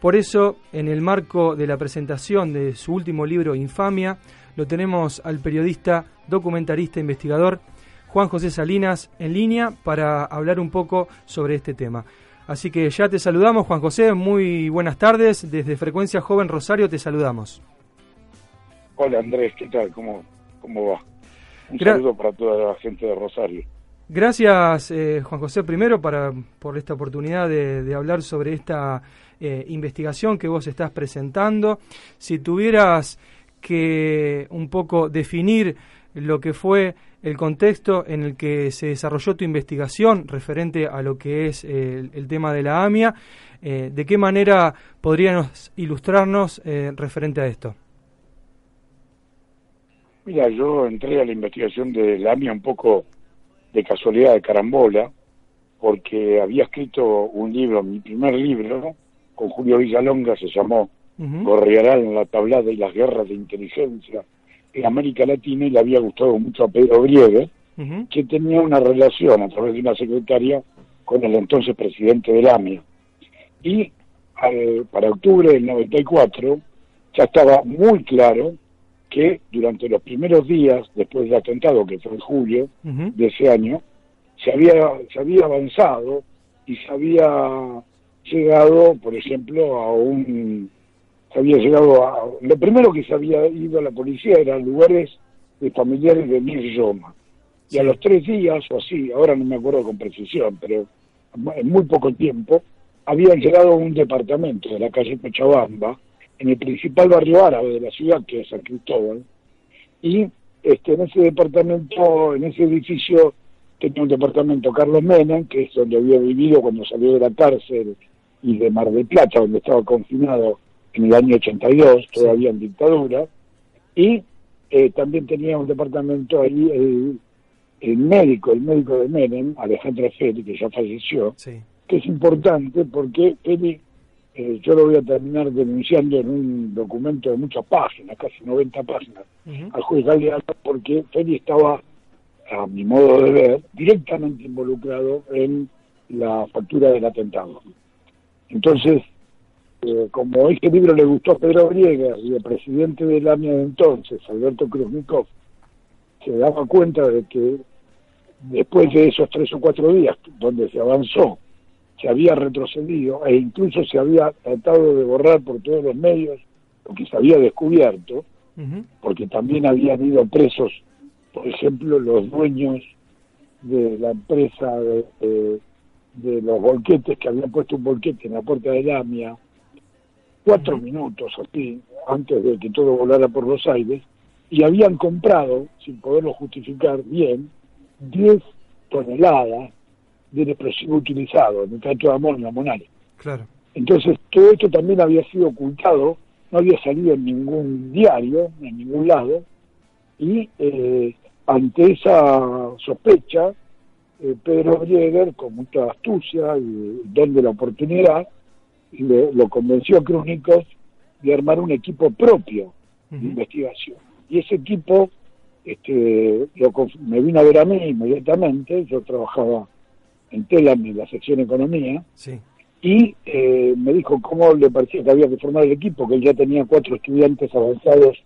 Por eso, en el marco de la presentación de su último libro, Infamia, lo tenemos al periodista, documentarista, investigador Juan José Salinas en línea para hablar un poco sobre este tema. Así que ya te saludamos, Juan José, muy buenas tardes. Desde Frecuencia Joven Rosario te saludamos. Hola Andrés, ¿qué tal? ¿Cómo, cómo va? Un saludo para toda la gente de Rosario. Gracias, eh, Juan José, primero para, por esta oportunidad de, hablar sobre esta eh, investigación que vos estás presentando. Si tuvieras que un poco definir lo que fue el contexto en el que se desarrolló tu investigación referente a lo que es el, tema de la AMIA, eh, ¿de qué manera podrías ilustrarnos referente a esto? Mira, yo entré a la investigación de la AMIA un poco de casualidad de carambola, porque había escrito un libro, mi primer libro, con Julio Villalonga, se llamó uh en la tablada y las guerras de inteligencia en América Latina y le había gustado mucho a Pedro Briegue, que tenía una relación a través de una secretaria con el entonces presidente del AMIA. Y para octubre del 94 ya estaba muy claro que durante los primeros días después del atentado, que fue en julio de ese año, se había, se había avanzado y se había llegado, por ejemplo, a un... Se había llegado a... Lo primero que se había ido a la policía eran lugares de familiares de Mir Yoma. Y a los tres días, o así, ahora no me acuerdo con precisión, pero en muy poco tiempo, habían llegado a un departamento de la calle Cochabamba, en el principal barrio árabe de la ciudad, que es San Cristóbal, y este, en ese departamento, en ese edificio, tenía un departamento Carlos Menem, que es donde había vivido cuando salió de la cárcel y de Mar del Plata, donde estaba confinado en el año 82, todavía en dictadura, y eh, también tenía un departamento ahí el, médico, el médico de Menem, Alejandro Feli, que ya falleció, que es importante porque Feli eh, yo lo voy a terminar denunciando en un documento de muchas páginas, casi 90 páginas, al juez Galeano, porque Feli estaba, a mi modo de ver, directamente involucrado en la factura del atentado. Entonces, eh, como este libro le gustó a Pedro Briega y el presidente del AMIA de entonces, Alberto Kruznikov, se daba cuenta de que después de esos tres o cuatro días donde se avanzó se había retrocedido e incluso se había tratado de borrar por todos los medios lo que se había descubierto, porque también habían ido presos, por ejemplo, los dueños de la empresa de, los volquetes que habían puesto un volquete en la puerta de Lamia, cuatro minutos así, antes de que todo volara por los aires, y habían comprado, sin poderlo justificar bien, 10 toneladas del explosivo utilizado, el trato de amor en Claro. Entonces, todo esto también había sido ocultado, no había salido en ningún diario, en ningún lado, y eh, ante esa sospecha, eh, Pedro Brieger, con mucha astucia y don de la oportunidad, lo convenció a Krúnicos de armar un equipo propio de investigación. Y ese equipo este, me vino a ver a mí inmediatamente, yo trabajaba en Telam, en la sección Economía, y eh, me dijo cómo le parecía que había que formar el equipo, que él ya tenía cuatro estudiantes avanzados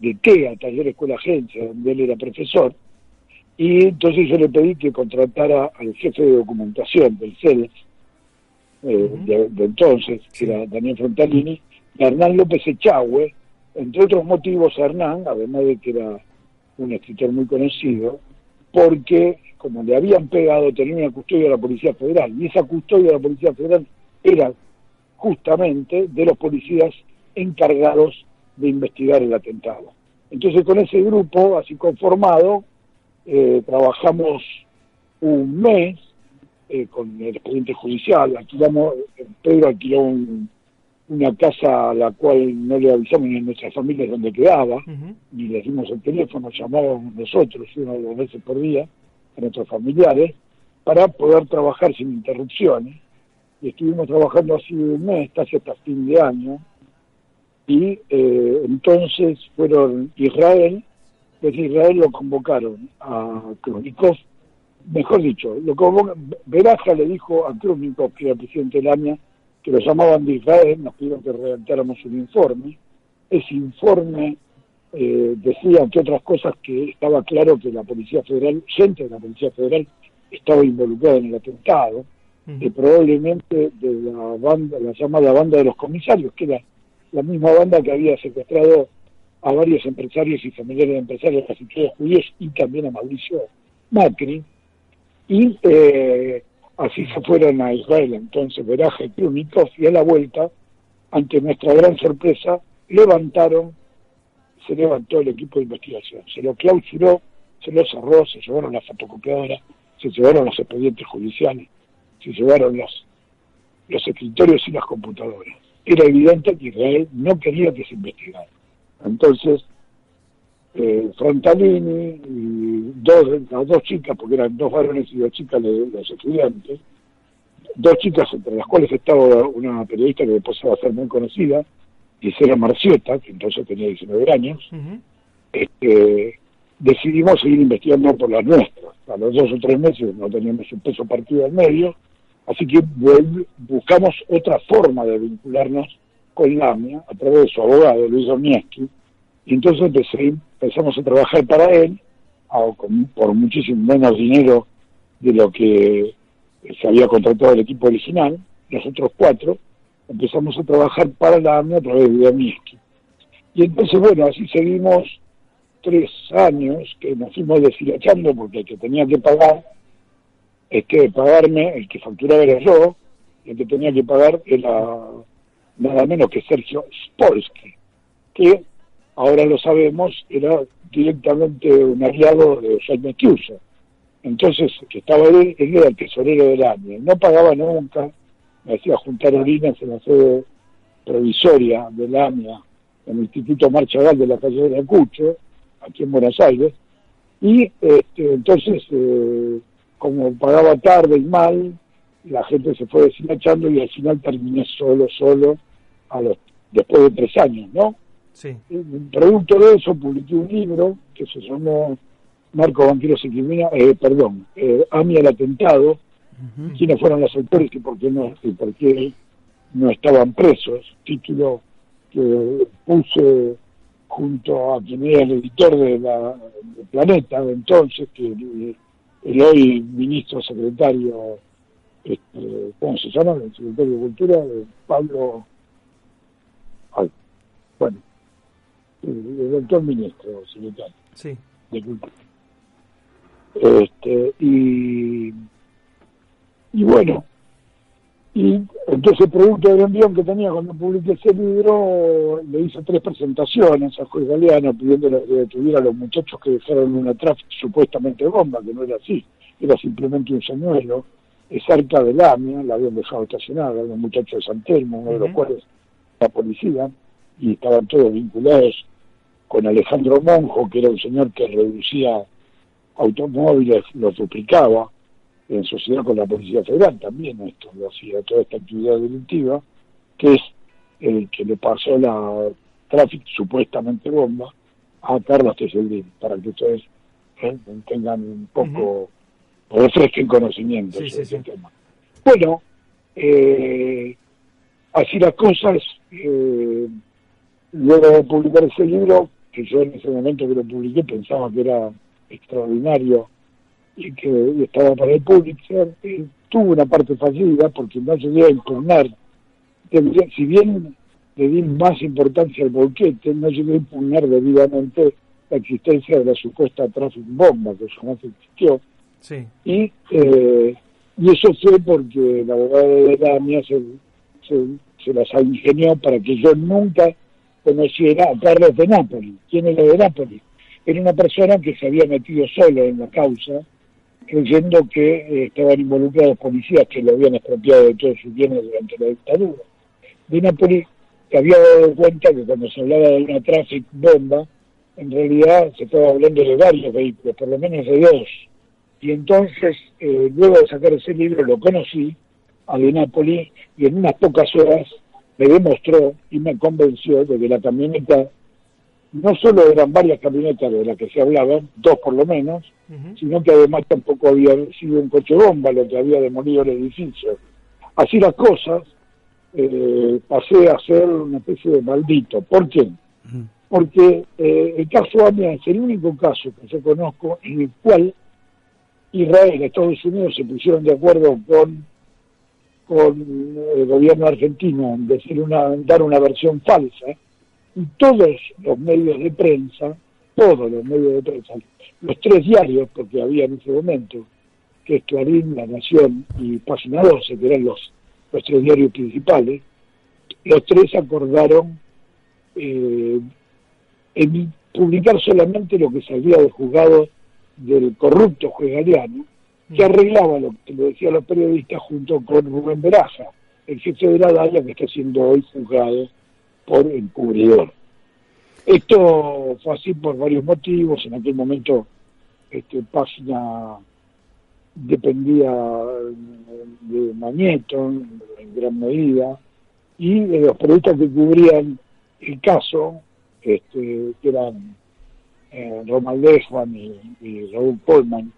de TEA, Taller Escuela Agencia, donde él era profesor, y entonces yo le pedí que contratara al jefe de documentación del CELS, eh, de, entonces, que era Daniel Frontalini, y Hernán López Echagüe, entre otros motivos Hernán, además de que era un escritor muy conocido, porque como le habían pegado, tenía una custodia de la Policía Federal, y esa custodia de la Policía Federal era justamente de los policías encargados de investigar el atentado. Entonces con ese grupo, así conformado, eh, trabajamos un mes eh, con el expediente judicial, alquilamos, Pedro alquiló un, una casa a la cual no le avisamos ni a nuestras familias dónde quedaba, ni le dimos el teléfono, llamábamos nosotros una o dos veces por día a nuestros familiares para poder trabajar sin interrupciones. Y estuvimos trabajando así un mes, casi hasta fin de año, y eh, entonces fueron Israel, desde Israel lo convocaron a Kronikov, mejor dicho, lo le dijo a Kronikov, que era presidente de la AMIA, que lo llamaban de Israel, nos pidieron que redactáramos un informe. Ese informe eh, decía, entre otras cosas, que estaba claro que la Policía Federal, gente de la Policía Federal, estaba involucrada en el atentado, que probablemente de la banda, la llamada banda de los comisarios, que era la misma banda que había secuestrado a varios empresarios y familiares de empresarios, casi todos judíos, y también a Mauricio Macri, y eh, Así se fueron a Israel entonces Veraje Krunikov y a la vuelta, ante nuestra gran sorpresa, levantaron, se levantó el equipo de investigación, se lo clausuró, se lo cerró, se llevaron la fotocopiadora, se llevaron los expedientes judiciales, se llevaron los, los escritorios y las computadoras. Era evidente que Israel no quería que se investigara. Entonces, eh, Frontalini y dos, las dos chicas, porque eran dos varones y dos chicas de los estudiantes, dos chicas entre las cuales estaba una periodista que después va a ser muy conocida, Gisela Marciota, que entonces tenía 19 años, este, decidimos seguir investigando por las nuestras. A los dos o tres meses no teníamos un peso partido al medio, así que buscamos otra forma de vincularnos con LAMIA a través de su abogado, Luis Omieski, y entonces empezamos a trabajar para él por muchísimo menos dinero de lo que se había contratado el equipo original, los otros cuatro, empezamos a trabajar para la AMIA a través de Damiski. Y entonces, bueno, así seguimos tres años que nos fuimos deshilachando porque el que tenía que pagar, es que pagarme, el que facturaba era yo, el que tenía que pagar era nada menos que Sergio Spolsky, que ahora lo sabemos, era directamente un aliado de Jaime Chiuso. Entonces, que estaba él, él era el tesorero del año, no pagaba nunca, me hacía juntar orinas en la sede provisoria del AMIA, en el Instituto Marchagal de la calle de Acucho, aquí en Buenos Aires, y este, entonces, eh, como pagaba tarde y mal, la gente se fue deshilachando y al final terminé solo, solo, a los, después de tres años, ¿no? Sí. Producto de eso publiqué un libro que se llamó Marco Banqueros y Crimina, eh, perdón, eh, AMI el atentado, quiénes fueron los autores y por qué no, y por qué no estaban presos, título que puse junto a quien era el editor de la Planeta de entonces, que el, hoy ministro secretario, este, ¿cómo se llama? El secretario de Cultura, Pablo, bueno, el doctor ministro secretario sí. de Cultura. Este, y, y bueno, y entonces producto del envión que tenía cuando publiqué ese libro, le hice tres presentaciones a juez Galeano pidiéndole que detuviera a los muchachos que dejaron una tráfico supuestamente bomba, que no era así, era simplemente un señuelo, cerca del AMIA, la habían dejado estacionada, los muchachos de San Telmo, uno de los cuales la policía, y estaban todos vinculados con Alejandro Monjo, que era un señor que reducía automóviles, los duplicaba, en sociedad con la Policía Federal también esto lo hacía, toda esta actividad delictiva, que es el que le pasó la tráfico supuestamente bomba a Carlos Teseldín, para que ustedes ¿eh? tengan un poco, o refresquen conocimiento sobre ese tema. Bueno, eh, así las cosas, eh, luego de publicar ese libro, que yo en ese momento que lo publiqué pensaba que era extraordinario y que estaba para el Pulitzer, tuvo una parte fallida porque no llegué a impugnar, si bien le di más importancia al boquete, no llegué a impugnar debidamente la existencia de la supuesta tráfico bomba que jamás existió. Sí. Y, eh, y eso fue porque la abogada de la se, se, se las ingenió para que yo nunca conociera a Carlos de Nápoles. ¿Quién era de Nápoles? Era una persona que se había metido solo en la causa, creyendo que eh, estaban involucrados policías que lo habían expropiado de todos sus bienes durante la dictadura. De Nápoles te había dado cuenta que cuando se hablaba de una traffic bomba, en realidad se estaba hablando de varios vehículos, por lo menos de dos. Y entonces, eh, luego de sacar ese libro, lo conocí a De Napoli y en unas pocas horas me demostró y me convenció de que la camioneta no solo eran varias camionetas de las que se hablaban, dos por lo menos, sino que además tampoco había sido un coche bomba lo que había demolido el edificio. Así las cosas, eh, pasé a ser una especie de maldito. ¿Por qué? Porque eh, el caso AMIA es el único caso que yo conozco en el cual Israel Estados Unidos se pusieron de acuerdo con el gobierno argentino en decir una, dar una versión falsa, y todos los medios de prensa, todos los medios de prensa, los tres diarios, porque había en ese momento, que es Clarín, La Nación y Página 12, que eran los, los tres diarios principales, los tres acordaron eh, publicar solamente lo que salía del juzgado del corrupto juez Galeano, que arreglaba lo que lo decían los periodistas junto con Rubén Beraza, el jefe de la DAIA que está siendo hoy juzgado por encubridor. Esto fue así por varios motivos. En aquel momento, este, Página dependía de Magneto en gran medida y de los periodistas que cubrían el caso, este, que eran eh, Roman y, y Raúl Polman,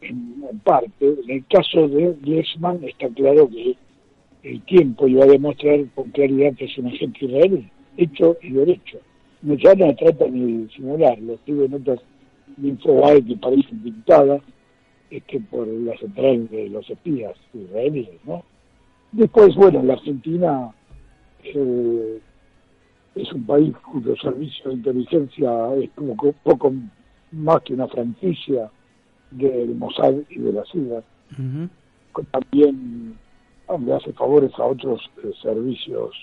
en, parte. En el caso de Leisman está claro que el tiempo iba a demostrar con claridad que es un agente israelí, hecho y derecho. No, ya no trata ni de simularlo, escribe notas de Infobae que parecen pintadas este, por la central de los espías israelíes, ¿no? Después, bueno, la Argentina eh, es un país cuyo servicio de inteligencia es como poco más que una franquicia del Mossad y de la CIA. También le hace favores a otros eh, servicios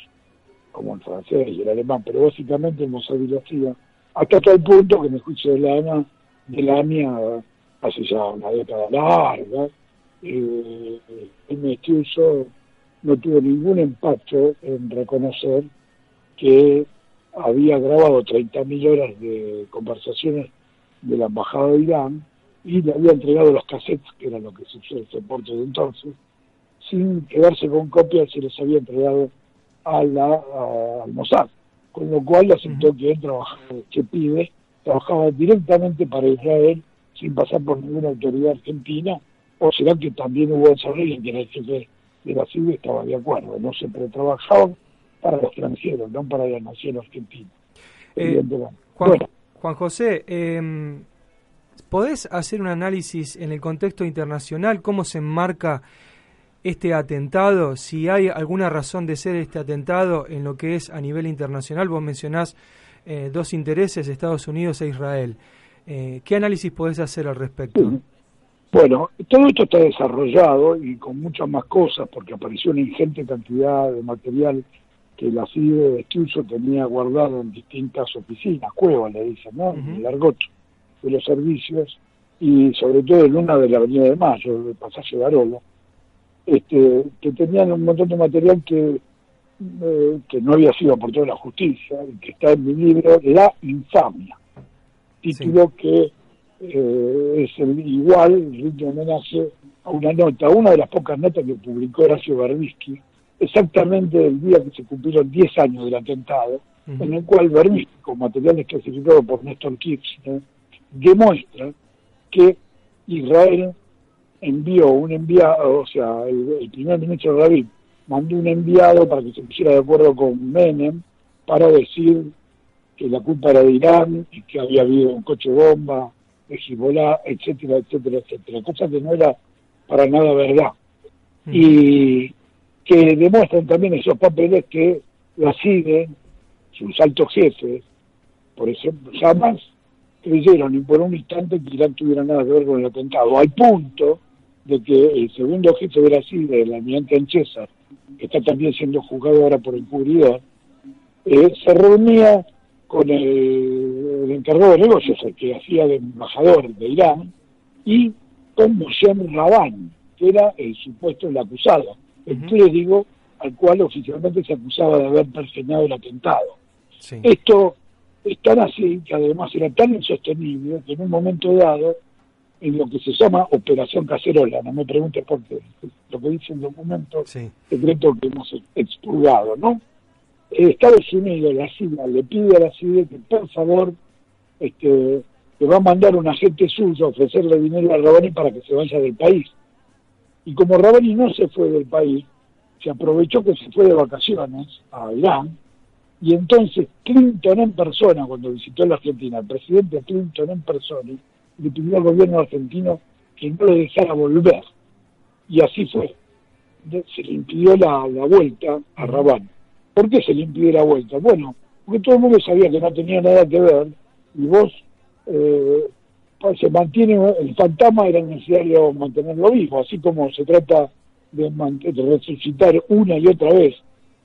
como el francés y el alemán, pero básicamente el Mossad y la CIA, hasta tal punto que en el juicio de la AMA, de la AMIA hace ya una década larga, eh, el no tuvo ningún impacto en reconocer que había grabado 30.000 horas de conversaciones de la Embajada de Irán y le había entregado los cassettes, que era lo que se usó el soporte de entonces, sin quedarse con copias, se les había entregado a la, al Mossad, con lo cual aceptó que él trabajaba, que pide, trabajaba directamente para Israel sin pasar por ninguna autoridad argentina, o será que también hubo esa en que el jefe de la CIVE estaba de acuerdo, no siempre trabajaban para los extranjeros, no para la nación argentina. Eh, Juan, Juan José, eh, ¿Podés hacer un análisis en el contexto internacional? ¿Cómo se enmarca este atentado? Si hay alguna razón de ser este atentado en lo que es a nivel internacional, vos mencionás eh, dos intereses, Estados Unidos e Israel. Eh, ¿Qué análisis podés hacer al respecto? Bueno, todo esto está desarrollado y con muchas más cosas, porque apareció una ingente cantidad de material que la CIDE de Estuso tenía guardado en distintas oficinas, cuevas le dicen, ¿no? En el argot de los servicios y sobre todo en una de la Avenida de Mayo, del pasaje Barolo, este, que tenían un montón de material que, eh, que no había sido aportado a la justicia y que está en mi libro La Infamia, título que eh, es el igual, rinde homenaje a una nota, una de las pocas notas que publicó Horacio Berbisky, exactamente el día que se cumplieron 10 años del atentado, en el cual Berbisky, con materiales clasificados por Néstor Kirchner, demuestra que Israel envió un enviado, o sea, el, primer ministro David mandó un enviado para que se pusiera de acuerdo con Menem para decir que la culpa era de Irán y que había habido un coche bomba de Hezbollah, etcétera, etcétera, etcétera, cosa que no era para nada verdad. Y que demuestran también esos papeles que la siguen sus altos jefes, por ejemplo, Hamas creyeron ni por un instante que Irán tuviera nada que ver con el atentado, al punto de que el segundo jefe de Brasil, el almirante Anchesa, que está también siendo juzgado ahora por encubridor, eh, se reunía con el, encargado de negocios, el que hacía de embajador de Irán, y con Moshe Rabán, que era el supuesto el acusado. Entonces digo, al cual oficialmente se acusaba de haber pergeñado el atentado. Esto es tan así que además era tan insostenible que en un momento dado, en lo que se llama Operación Cacerola, no me preguntes por qué, lo que dice el documento secreto que hemos expurgado, ¿no? Estados Unidos, la CIA, le pide a la CIA que por favor este, que va a mandar un agente suyo a ofrecerle dinero a Rabani para que se vaya del país. Y como Rabani no se fue del país, se aprovechó que se fue de vacaciones a Irán, y entonces Clinton en persona, cuando visitó la Argentina, el presidente Clinton en persona, le pidió al gobierno argentino que no lo dejara volver. Y así fue. Se le impidió la, vuelta a Rabán. ¿Por qué se le impidió la vuelta? Bueno, porque todo el mundo sabía que no tenía nada que ver y vos eh, se mantiene el fantasma era necesario mantenerlo vivo, así como se trata de, resucitar una y otra vez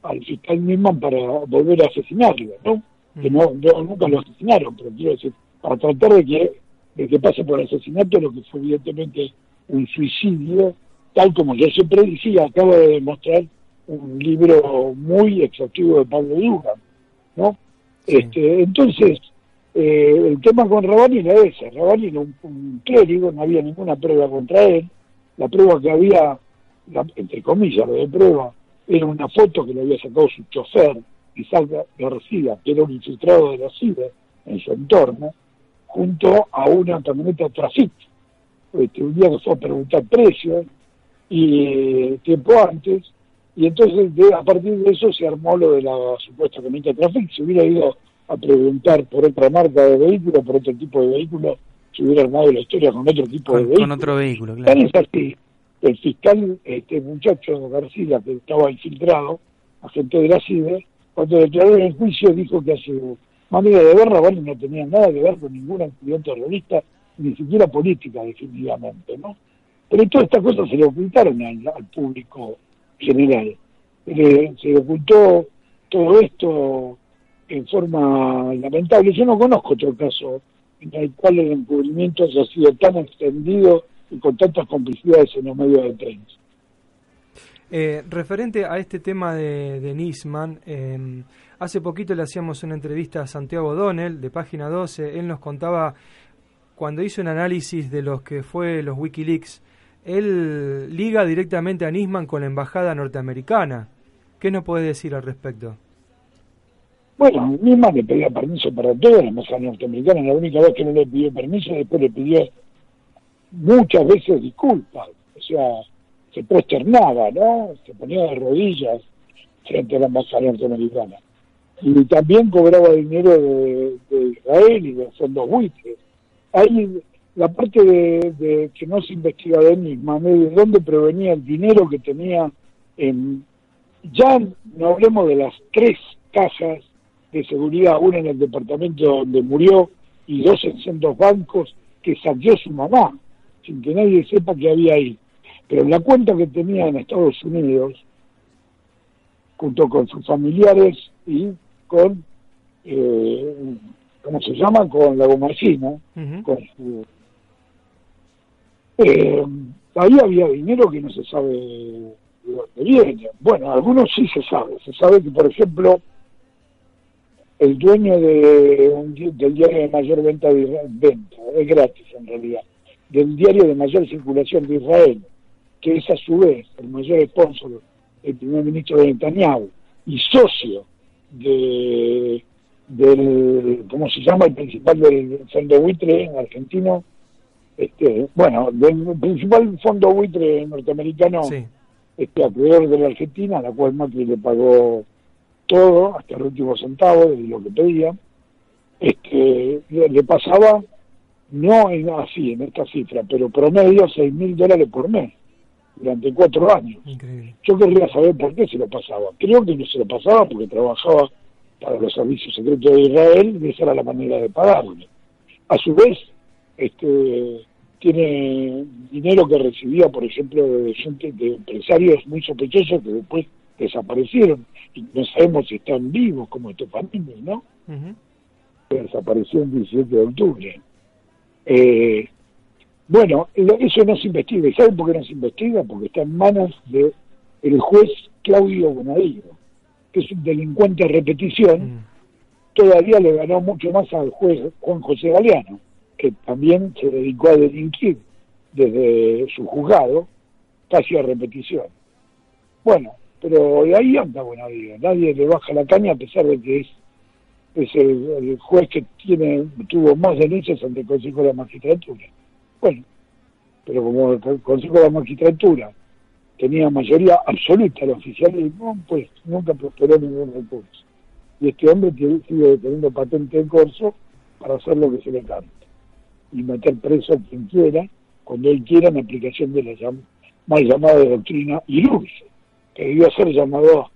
al fiscal Nisman para volver a asesinarlo, ¿no? Que no, nunca lo asesinaron, pero quiero decir, para tratar de que, de que pase por asesinato lo que fue evidentemente un suicidio, tal como yo siempre decía, acabo de demostrar un libro muy exhaustivo de Pablo Dugan, ¿no? Este, entonces, eh, el tema con Rabani era ese, Rabani era un, clérigo, no había ninguna prueba contra él, la prueba que había, entre comillas, lo de prueba, era una foto que le había sacado su chofer, Isaac García, que era un infiltrado de la CIDE en su entorno, junto a una camioneta Trafit. Este, un día que fue a preguntar precios, y eh, tiempo antes, y entonces a partir de eso se armó lo de la supuesta camioneta Trafit, se hubiera ido a preguntar por otra marca de vehículo, por otro tipo de vehículo, si hubiera armado la historia con otro tipo de vehículo. Con otro vehículo, claro. Es así. El fiscal, este muchacho García, que estaba infiltrado, agente de la CIDE, cuando declaró en el juicio dijo que a su manera de ver Raval no tenía nada que ver con ninguna actividad terrorista, ni siquiera política, definitivamente, ¿no? Pero todas estas cosas se le ocultaron al, público general. se le ocultó todo esto en forma lamentable. Yo no conozco otro caso en el cual el encubrimiento haya sido tan extendido y con tantas complicidades en los medios de prensa. Eh, referente a este tema de, de Nisman, em, hace poquito le hacíamos una entrevista a Santiago Donnell de página 12. Él nos contaba cuando hizo un análisis de los que fue los Wikileaks, él liga directamente a Nisman con la embajada norteamericana. ¿Qué nos puede decir al respecto? Bueno, misma le pedía permiso para todo, la embajada norteamericana, la única vez que no le pidió permiso, después le pidió muchas veces disculpas, o sea, se prosternaba, ¿no? Se ponía de rodillas frente a la embajada norteamericana. Y también cobraba dinero de, Israel y de fondos buitres. Ahí la parte de, que no se investiga de misma, de dónde provenía el dinero que tenía en... Ya no hablemos de las tres cajas de seguridad, una en el departamento donde murió y dos en dos bancos que saqueó su mamá, sin que nadie sepa que había ahí. Pero la cuenta que tenía en Estados Unidos, junto con sus familiares y con, eh, ¿cómo se llama? Con la gomacina, con su... Eh, ahí había dinero que no se sabe de dónde viene. Bueno, algunos sí se sabe. Se sabe que, por ejemplo, el dueño de, del diario de mayor venta, de, venta, es gratis en realidad, del diario de mayor circulación de Israel, que es a su vez el mayor sponsor del primer ministro de Netanyahu y socio de del, ¿cómo se llama? El principal del fondo buitre en argentino, este, bueno, del principal fondo buitre norteamericano, sí. este, acreedor de la Argentina, a la cual Macri le pagó todo, hasta el último centavo de lo que pedía, este, le pasaba, no en, así, en esta cifra, pero promedio 6 mil dólares por mes, durante cuatro años. Yo querría saber por qué se lo pasaba. Creo que no se lo pasaba porque trabajaba para los servicios secretos de Israel y esa era la manera de pagarle. A su vez, este tiene dinero que recibía, por ejemplo, de gente, de empresarios muy sospechosos que después desaparecieron no sabemos si están vivos como estos familias, ¿no? Desapareció el 17 de octubre. Eh, bueno, eso no se investiga. ¿Y saben por qué no se investiga? Porque está en manos de el juez Claudio Bonadío, que es un delincuente a repetición, mm. todavía le ganó mucho más al juez Juan José Galeano, que también se dedicó a delinquir desde su juzgado, casi a repetición. Bueno, pero ahí anda Bonadío, nadie le baja la caña a pesar de que es, es el, juez que tiene tuvo más denuncias ante el Consejo de la Magistratura. Bueno, pero como el Consejo de la Magistratura tenía mayoría absoluta el oficialismo, pues nunca prosperó ningún recurso. Y este hombre sigue teniendo patente en corso para hacer lo que se le cante y meter preso a quien quiera, cuando él quiera, en aplicación de la mal llamada doctrina ilustre, que debió ser llamada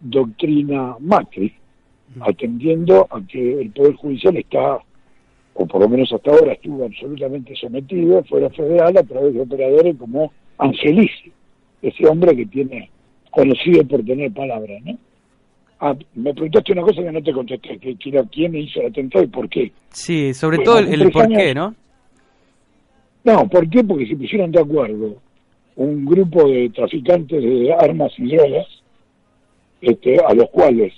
doctrina Macri, atendiendo a que el Poder Judicial está, o por lo menos hasta ahora estuvo absolutamente sometido, fuera federal, a través de operadores como Angelici ese hombre que tiene conocido por tener palabras, ¿no? Ah, me preguntaste una cosa que no te contesté, que, quién hizo el atentado y por qué. Sí, sobre todo el, por qué, ¿no? No, ¿por qué? Porque se pusieron de acuerdo un grupo de traficantes de armas y drogas, este, a los cuales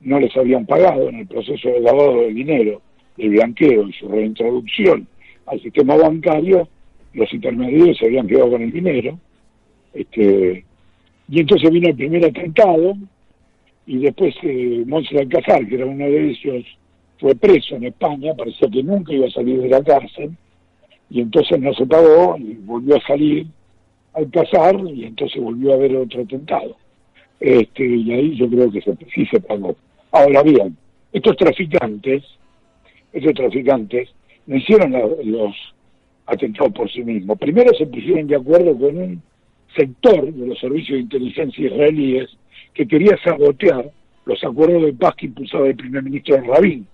no les habían pagado en el proceso de lavado de dinero, de blanqueo y su reintroducción al sistema bancario, los intermediarios se habían quedado con el dinero, este, y entonces vino el primer atentado y después eh, Alcázar, que era uno de ellos, fue preso en España, parecía que nunca iba a salir de la cárcel, y entonces no se pagó y volvió a salir al Alcázar y entonces volvió a haber otro atentado. Este, y ahí yo creo que sí se pagó. Ahora bien, estos traficantes, estos traficantes no hicieron los atentados por sí mismos. Primero se pusieron de acuerdo con un sector de los servicios de inteligencia israelíes que quería sabotear los acuerdos de paz que impulsaba el primer ministro Rabin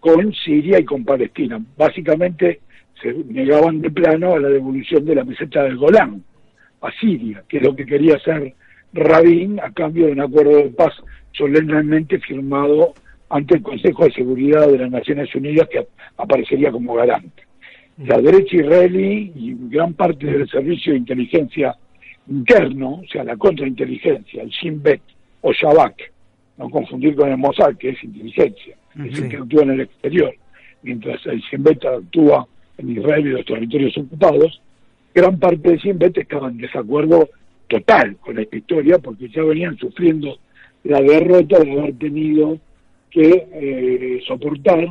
con Siria y con Palestina. Básicamente se negaban de plano a la devolución de la meseta del Golán a Siria, que es lo que quería hacer Rabin a cambio de un acuerdo de paz solemnemente firmado ante el Consejo de Seguridad de las Naciones Unidas que aparecería como garante. La derecha israelí y gran parte del servicio de inteligencia interno, o sea, la contrainteligencia, el Shin Bet o Shabak, no confundir con el Mossad, que es inteligencia, es el que actúa en el exterior, mientras el Shin Bet actúa en Israel y los territorios ocupados, gran parte del Shin Bet estaba en desacuerdo total con esta historia porque ya venían sufriendo la derrota de haber tenido que eh, soportar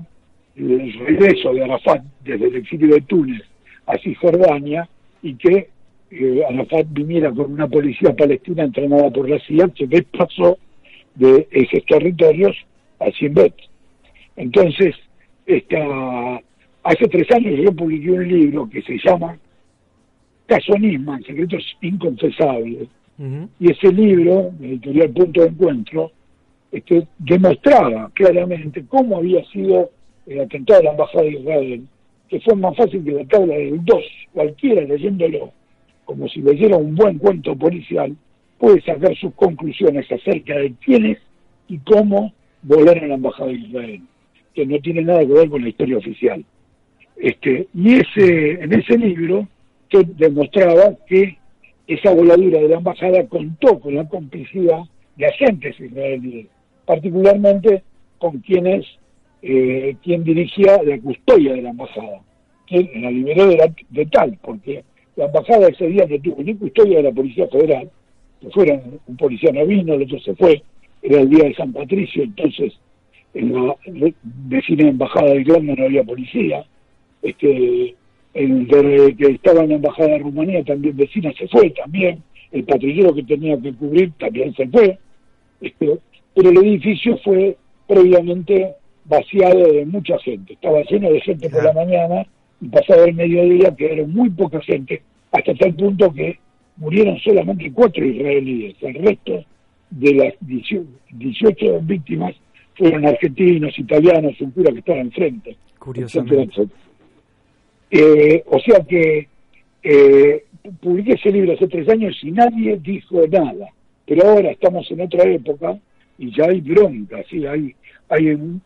el regreso de Arafat desde el exilio de Túnez a Cisjordania y que eh, Arafat viniera con una policía palestina entrenada por la CIA que pasó de esos territorios a Simbet. Entonces, esta, hace tres años yo publiqué un libro que se llama Caso Nisman, Secretos Inconfesables, y ese libro, editorial Punto de Encuentro, este, demostraba claramente cómo había sido el atentado a la Embajada de Israel, que fue más fácil que la tabla del 2, cualquiera leyéndolo como si leyera un buen cuento policial, puede sacar sus conclusiones acerca de quiénes y cómo volaron a la Embajada de Israel, que no tiene nada que ver con la historia oficial. Este, y ese, en ese libro que demostraba que esa voladura de la embajada contó con la complicidad de agentes israelíes, particularmente con quienes eh, quien dirigía la custodia de la embajada, quien la liberó de, tal, porque la embajada ese día no tuvo ni custodia de la Policía Federal, que fueron un policía no vino, el otro se fue, era el día de San Patricio, entonces en la vecina embajada de Irlanda no había policía, este el de, que estaba en la embajada de Rumanía también vecina se fue también, el patrullero que tenía que cubrir también se fue, este, pero el edificio fue previamente vaciado de mucha gente. Estaba lleno de gente por la mañana y pasado el mediodía que era muy poca gente, hasta tal punto que murieron solamente cuatro israelíes. El resto de las 18 víctimas fueron argentinos, italianos, un cura que estaba enfrente. Curiosamente. Eh, o sea que eh, publiqué ese libro hace tres años y nadie dijo nada. Pero ahora estamos en otra época y ya hay bronca, ¿sí? hay, hay un,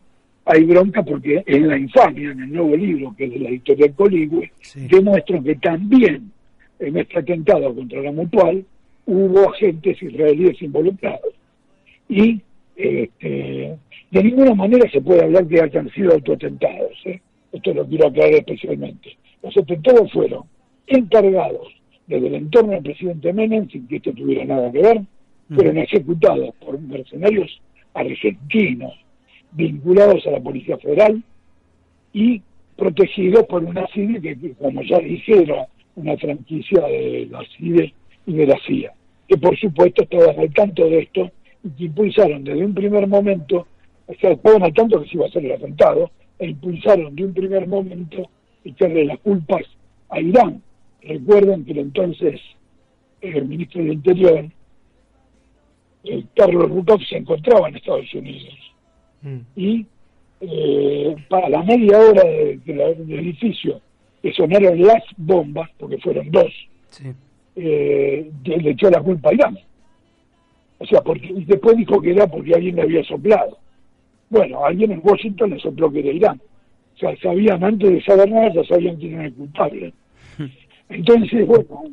hay bronca porque en la infamia, en el nuevo libro, que es de la editorial Coligüe, demuestro que también en este atentado contra la mutual hubo agentes israelíes involucrados. Y este, de ninguna manera se puede hablar que hayan sido autoatentados. ¿eh? Esto lo quiero aclarar especialmente. Los atentados fueron encargados desde el entorno del presidente Menem, sin que esto tuviera nada que ver, fueron ejecutados por mercenarios argentinos vinculados a la Policía Federal y protegidos por una CIDE que, como ya dije, era una franquicia de la CIDE y de la CIA, que por supuesto estaban al tanto de esto y que impulsaron desde un primer momento, o sea, estaban al tanto que se iba a hacer el atentado, e impulsaron de un primer momento echarle las culpas a Irán. Recuerden que entonces el ministro del Interior, Carlos Rukov, se encontraba en Estados Unidos. Mm. Y eh, para la media hora del edificio que sonaron las bombas, porque fueron dos, eh, le echó la culpa a Irán. O sea, porque después dijo que era porque alguien le había soplado. Bueno, alguien en Washington le sopló que era Irán. O sea, sabían antes de saber nada, ya sabían quién era el culpable. Entonces, bueno,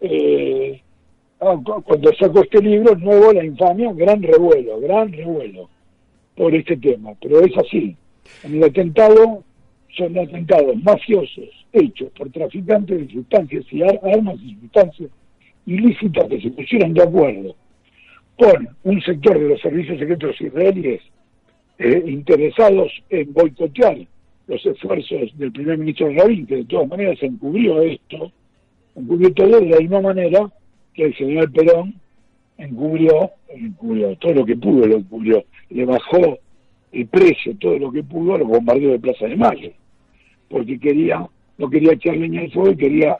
eh, ah, cuando sacó este libro, nuevo La Infamia, gran revuelo, gran revuelo por este tema. Pero es así. En el atentado son atentados mafiosos hechos por traficantes de sustancias y armas y sustancias ilícitas que se pusieron de acuerdo por un sector de los servicios secretos israelíes eh, interesados en boicotear los esfuerzos del primer ministro Rabin, que de todas maneras encubrió esto, encubrió todo de la misma manera que el señor Perón encubrió, encubrió todo lo que pudo, lo encubrió, le bajó el precio, todo lo que pudo, a los bombardeos de Plaza de Mayo, porque quería, no quería echar leña al fuego y quería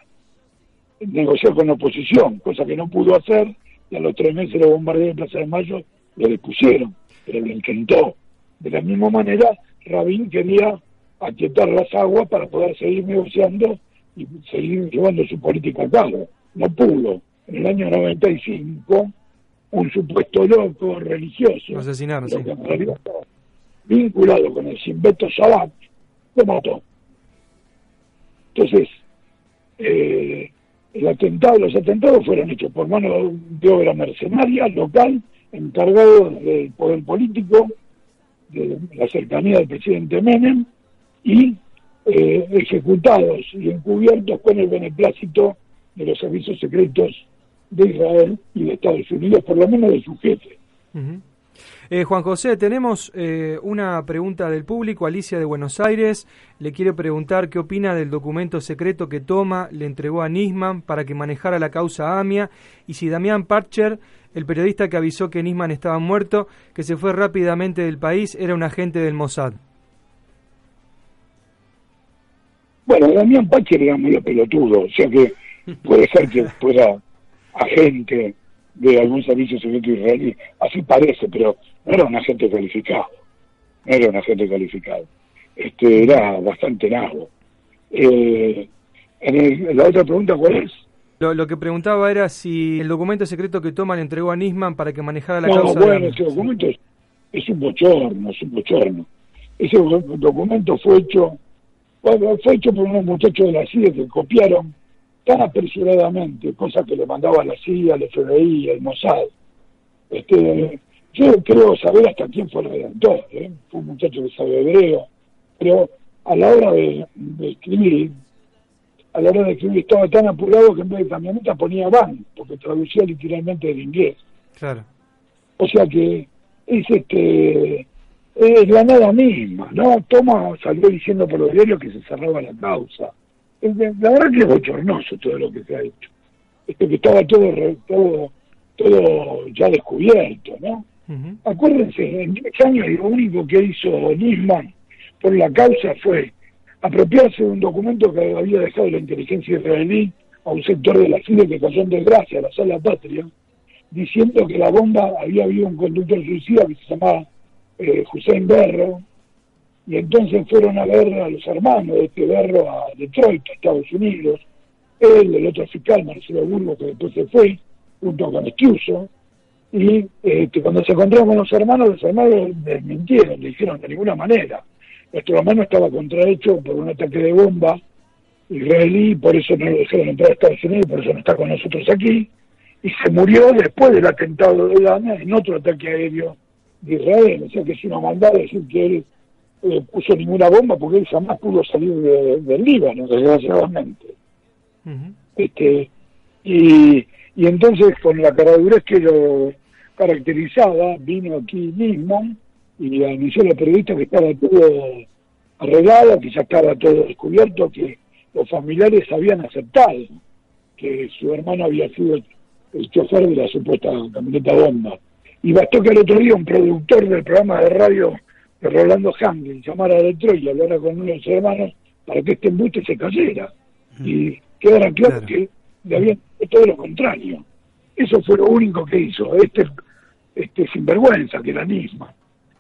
negociar con la oposición, cosa que no pudo hacer, y a los tres meses los bombardeos de Plaza de Mayo lo depusieron, pero lo intentó. De la misma manera, Rabin quería aquietar las aguas para poder seguir negociando y seguir llevando su política a cabo. No pudo. En el año 95, un supuesto loco religioso, asesinaron, vinculado con el Simbeto Sabat, lo mató. Entonces, eh, el atentado, los atentados fueron hechos por mano de obra mercenaria local, encargado del poder político, de la cercanía del presidente Menem, y eh, ejecutados y encubiertos con el beneplácito de los servicios secretos de Israel y de Estados Unidos, por lo menos de su jefe. Eh, Juan José, tenemos eh, una pregunta del público. Alicia de Buenos Aires le quiere preguntar qué opina del documento secreto que Toma le entregó a Nisman para que manejara la causa AMIA y si Damián Parcher, el periodista que avisó que Nisman estaba muerto, que se fue rápidamente del país, era un agente del Mossad. Bueno, Damián Pache era medio pelotudo, o sea que puede ser que fuera agente de algún servicio secreto israelí, así parece, pero no era un agente calificado, no era un agente calificado, este era bastante nago. Eh, en la otra pregunta, ¿cuál es? Lo, que preguntaba era si el documento secreto que toma le entregó a Nisman para que manejara la no, causa. Bueno, ese documento es, es, un bochorno, es un bochorno. Ese documento fue hecho bueno, fue hecho por unos muchachos de la CIA que copiaron tan apresuradamente, cosas que le mandaba la CIA, el FBI, el Mossad. Este, yo creo saber hasta quién fue el redactor, ¿eh? fue un muchacho que sabe hebreo, pero a la hora de, escribir, a la hora de escribir estaba tan apurado que en vez de camioneta ponía van, porque traducía literalmente del inglés. Claro. O sea que es este es la nada misma, ¿no? Toma salió diciendo por los diarios que se cerraba la causa. La verdad que es bochornoso todo lo que se ha hecho. Esto que estaba todo, todo, todo ya descubierto, ¿no? Acuérdense, en 10 años lo único que hizo Nisman por la causa fue apropiarse de un documento que había dejado la inteligencia israelí a un sector de la CIDE que cayó en desgracia, la sala patria, diciendo que la bomba había habido un conductor suicida que se llamaba eh, Hussein Berro, y entonces fueron a ver a los hermanos de este Berro a Detroit, a Estados Unidos, él, el otro fiscal, Marcelo Burgo, que después se fue, junto con Estiuso, y este, cuando se encontraron con los hermanos, los hermanos desmintieron, le dijeron de ninguna manera. Nuestro hermano estaba contrahecho por un ataque de bomba israelí, por eso no lo dejaron entrar a Estados Unidos, por eso no está con nosotros aquí. y se murió después del atentado de Dana en otro ataque aéreo de Israel. O sea que es una maldad decir que él eh, puso ninguna bomba porque él jamás pudo salir del Líbano, desgraciadamente. este y, y entonces con la caradurez que lo caracterizaba, vino aquí mismo y anunció a la periodista que estaba todo arreglado, que ya estaba todo descubierto, que los familiares habían aceptado que su hermano había sido el chofer de la supuesta camioneta bomba. Y bastó que el otro día un productor del programa de radio de Rolando Hamlin llamara a Detroit y hablara con uno de sus hermanos para que este embuste se cayera. Y quedara claro, que le habían todo lo contrario. Eso fue lo único que hizo. Este, este sinvergüenza, que era misma,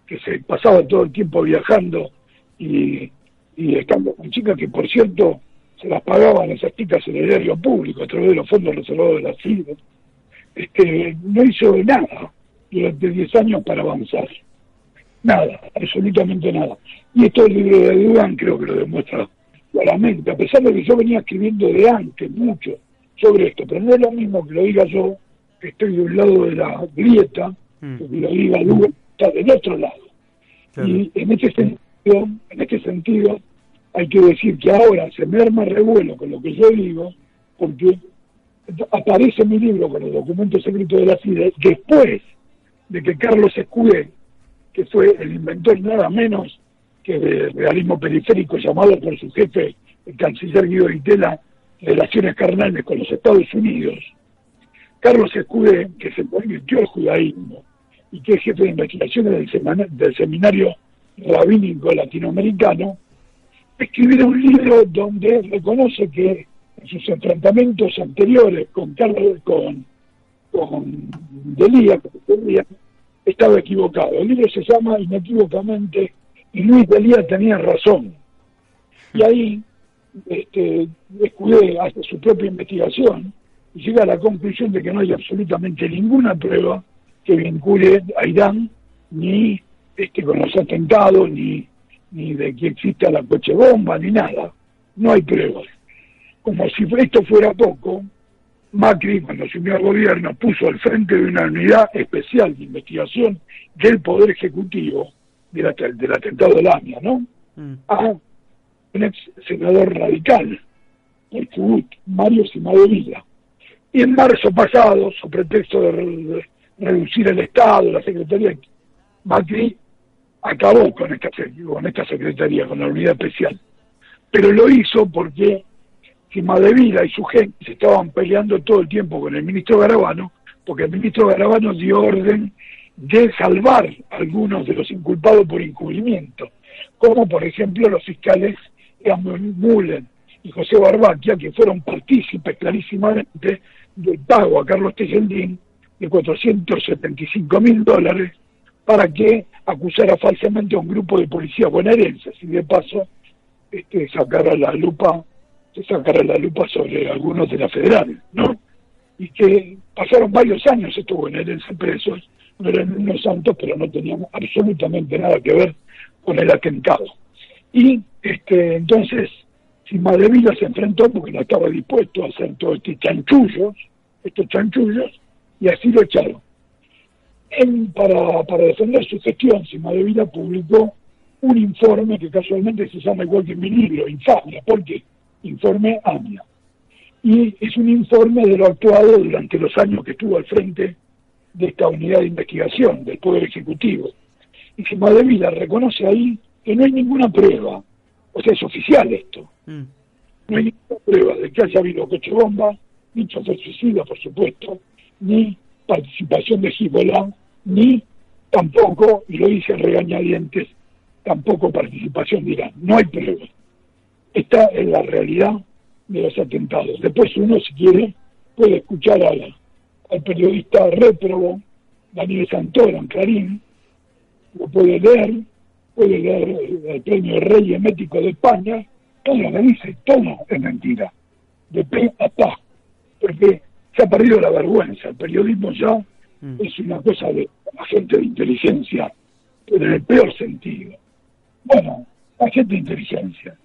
que se pasaba todo el tiempo viajando y, y estando con chicas que, por cierto, se las pagaban esas chicas en el diario público a través de los fondos reservados de la CIDE este, no hizo nada durante 10 años para avanzar. Nada, absolutamente nada. Y esto el libro de Dugan creo que lo demuestra claramente, a pesar de que yo venía escribiendo de antes mucho sobre esto, pero no es lo mismo que lo diga yo, que estoy de un lado de la grieta, mm. que lo diga Dugan, está del otro lado. Y en este sentido, en este sentido, hay que decir que ahora se me arma revuelo con lo que yo digo, porque aparece mi libro con el documento secreto de la CIDE después de que Carlos Escudé, que fue el inventor nada menos que del realismo periférico llamado por su jefe, el canciller Guido Itela, relaciones carnales con los Estados Unidos, Carlos Escudé, que se convirtió al judaísmo y que es jefe de investigaciones del, del seminario rabínico latinoamericano, escribió un libro donde reconoce que en sus enfrentamientos anteriores con Carlos, con, con Delía, estaba equivocado. El libro se llama inequívocamente y Luis Delía tenía razón. Y ahí este, Escudé hace su propia investigación y llega a la conclusión de que no hay absolutamente ninguna prueba que vincule a Irán ni este, con los atentados, ni, ni de que exista la coche bomba, ni nada. No hay pruebas como si esto fuera poco, Macri, cuando asumió el gobierno, puso al frente de una unidad especial de investigación del Poder Ejecutivo del, atentado del AMIA, ¿no? Mm. A un ex senador radical, el Chubut, Mario Simadevilla. Y en marzo pasado, su pretexto de, reducir el Estado, la Secretaría, Macri acabó con esta, con esta Secretaría, con la unidad especial. Pero lo hizo porque que Madevila y su gente se estaban peleando todo el tiempo con el ministro Garabano, porque el ministro Garabano dio orden de salvar algunos de los inculpados por encubrimiento, como por ejemplo los fiscales Eamon Mullen y José Barbaquia, que fueron partícipes clarísimamente del pago a Carlos Tejeldín de 475 mil dólares para que acusara falsamente a un grupo de policías bonaerenses y de paso este, sacara la lupa se sacara la lupa sobre algunos de la federal, ¿no? Y que pasaron varios años en el presos, no eran unos santos, pero no tenían absolutamente nada que ver con el atentado. Y este entonces, si Madevilla se enfrentó porque no estaba dispuesto a hacer todos estos chanchullos, estos chanchullos, y así lo echaron. para, para defender su gestión, si Madevilla publicó un informe que casualmente se llama igual que mi libro, Infamia. ¿Por qué? informe AMIA. Y es un informe de lo actuado durante los años que estuvo al frente de esta unidad de investigación del Poder Ejecutivo. Y Madevila reconoce ahí que no hay ninguna prueba, o sea, es oficial esto, mm. no hay ninguna prueba de que haya habido coche bomba, ni chofer suicida, por supuesto, ni participación de Hezbollah, ni tampoco, y lo dice regañadientes, tampoco participación. De Irán. No hay pruebas está en la realidad de los atentados. Después uno, si quiere, puede escuchar al periodista réprobo Daniel Santoro en Clarín, lo puede leer, puede leer el premio Rey Emético de España, todo lo que dice, todo es mentira, de pe a pa, porque se ha perdido la vergüenza, el periodismo ya mm. es una cosa de agente de inteligencia, pero en el peor sentido. Bueno, agente de inteligencia,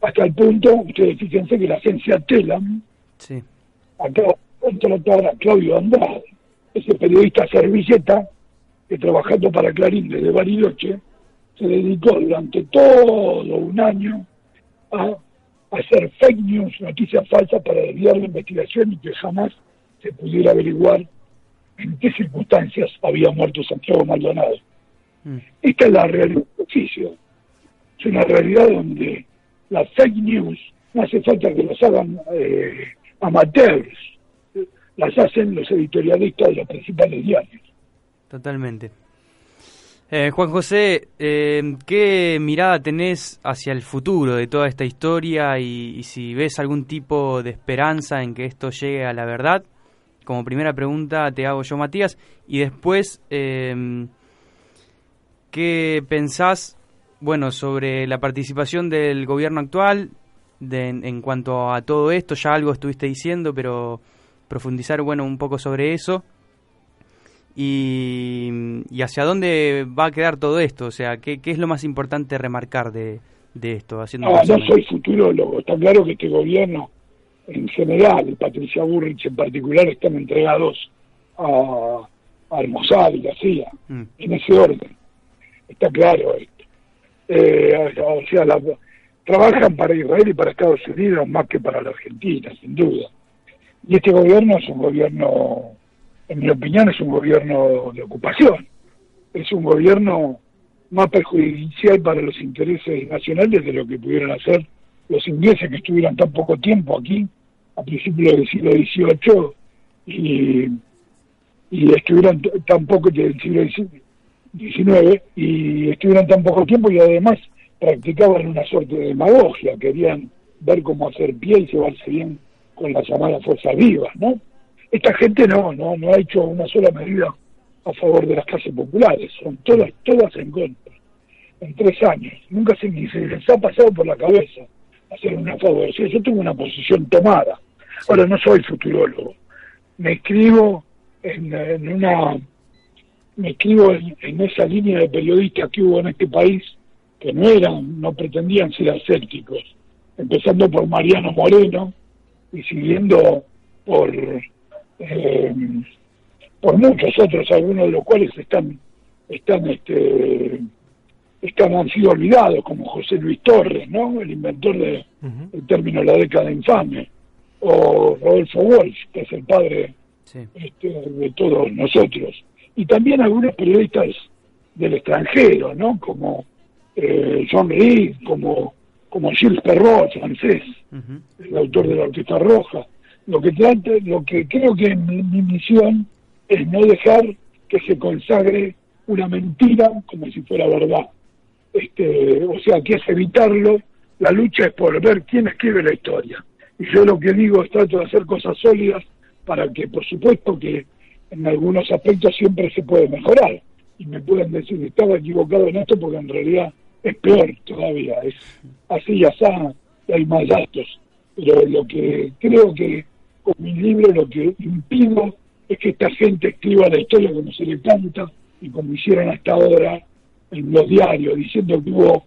hasta el punto, ustedes fíjense que la agencia TELAM acaba contratar a Claudio Andrade, ese periodista servilleta que trabajando para Clarín desde Bariloche, se dedicó durante todo un año a hacer fake news, noticias falsas para desviar la investigación y que jamás se pudiera averiguar en qué circunstancias había muerto Santiago Maldonado. Mm. Esta es la realidad del oficio. Es una realidad donde las fake news no hace falta que las hagan eh, amateurs, las hacen los editorialistas de los principales diarios. Totalmente. Eh, Juan José, eh, ¿qué mirada tenés hacia el futuro de toda esta historia y, si ves algún tipo de esperanza en que esto llegue a la verdad? Como primera pregunta te hago yo, Matías, y después, eh, ¿qué pensás bueno, sobre la participación del gobierno actual en cuanto a todo esto? Ya algo estuviste diciendo, pero profundizar bueno un poco sobre eso y, hacia dónde va a quedar todo esto, o sea, ¿qué, qué es lo más importante remarcar de, de esto? Haciendo no, no soy futurólogo, está claro que este gobierno en general, y Patricia Burrich en particular, están entregados a, a y la CIA, mm. en ese orden. Está claro esto. Eh, o sea, trabajan para Israel y para Estados Unidos más que para la Argentina, sin duda. Y este gobierno es un gobierno en mi opinión, es un gobierno de ocupación. Es un gobierno más perjudicial para los intereses nacionales de lo que pudieron hacer los ingleses que estuvieron tan poco tiempo aquí, a principios del siglo XVIII, y, y estuvieron tan poco del siglo XIX, y estuvieron tan poco tiempo y además practicaban una suerte de demagogia, querían ver cómo hacer pie y llevarse bien con las llamadas fuerzas vivas, ¿no? Esta gente no, no, no ha hecho una sola medida a favor de las clases populares, son todas, todas en contra. En tres años, nunca se, les ha pasado por la cabeza hacer una favor. yo tengo una posición tomada. Ahora no soy futurólogo. Me escribo en, una me escribo en, esa línea de periodistas que hubo en este país que no eran, no pretendían ser asépticos, empezando por Mariano Moreno y siguiendo por eh, por muchos otros, algunos de los cuales están, están, este, están han sido olvidados, como José Luis Torres, ¿no? El inventor de, del término la década infame, o Rodolfo Walsh, que es el padre este, de todos nosotros, y también algunos periodistas del extranjero, ¿no? Como eh, John Reed, como como Gilles Perrault, francés, el autor de la Orquesta Roja, lo que lo que creo que mi, mi, misión es no dejar que se consagre una mentira como si fuera verdad. Este, o sea, que es evitarlo, la lucha es por ver quién escribe la historia. Y yo lo que digo es trato de hacer cosas sólidas para que, por supuesto, que en algunos aspectos siempre se puede mejorar. Y me pueden decir, estaba equivocado en esto porque en realidad es peor todavía. Es así y así, hay más datos. Pero lo que creo que con mi libro lo que impido es que esta gente escriba la historia como se le canta y como hicieron hasta ahora en los diarios, diciendo que hubo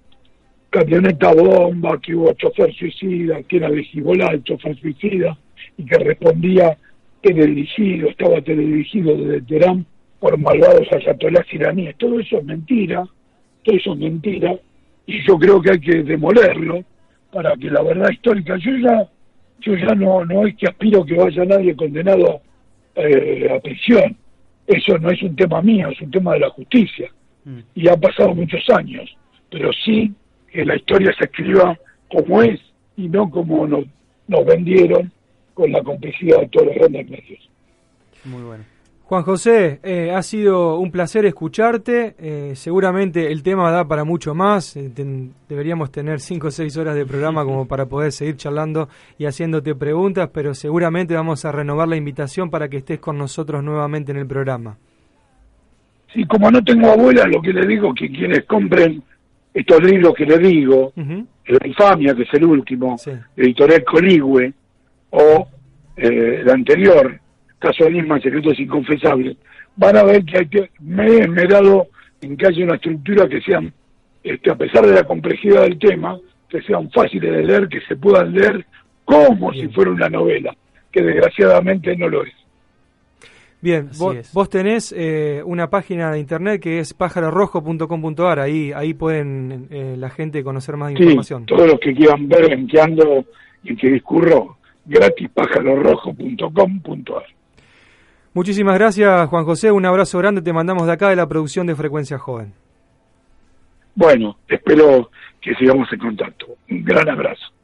camioneta bomba, que hubo chofer suicida, que era de el chofer suicida, y que respondía teledirigido, estaba teledirigido desde Teherán por malvados ayatolás iraníes. Todo eso es mentira, todo eso es mentira, y yo creo que hay que demolerlo para que la verdad histórica, yo ya yo ya no, no es que aspiro que vaya nadie condenado eh, a prisión. Eso no es un tema mío, es un tema de la justicia. Mm. Y ha pasado muchos años. Pero sí que la historia se escriba como es y no como nos, nos vendieron con la complicidad de todos los grandes medios. Muy bueno. Juan José, eh, ha sido un placer escucharte. Eh, seguramente el tema da para mucho más. Eh, deberíamos tener cinco o seis horas de programa como para poder seguir charlando y haciéndote preguntas, pero seguramente vamos a renovar la invitación para que estés con nosotros nuevamente en el programa. Sí, como no tengo abuela, lo que le digo es que quienes compren estos libros que le digo, La infamia, que es el último, Editorial Coligüe, o el anterior, caso de secretos inconfesables, van a ver que, hay que me he esmerado en que haya una estructura que sean, este, a pesar de la complejidad del tema, que sean fáciles de leer, que se puedan leer como si fuera una novela, que desgraciadamente no lo es. Bien, vos, tenés eh, una página de internet que es pájarorojo.com.ar, ahí ahí pueden eh, la gente conocer más información. todos los que quieran ver en qué ando y en qué discurro, gratis pájarorojo.com.ar. Muchísimas gracias, Juan José. Un abrazo grande. Te mandamos de acá de la producción de Frecuencia Joven. Bueno, espero que sigamos en contacto. Un gran abrazo.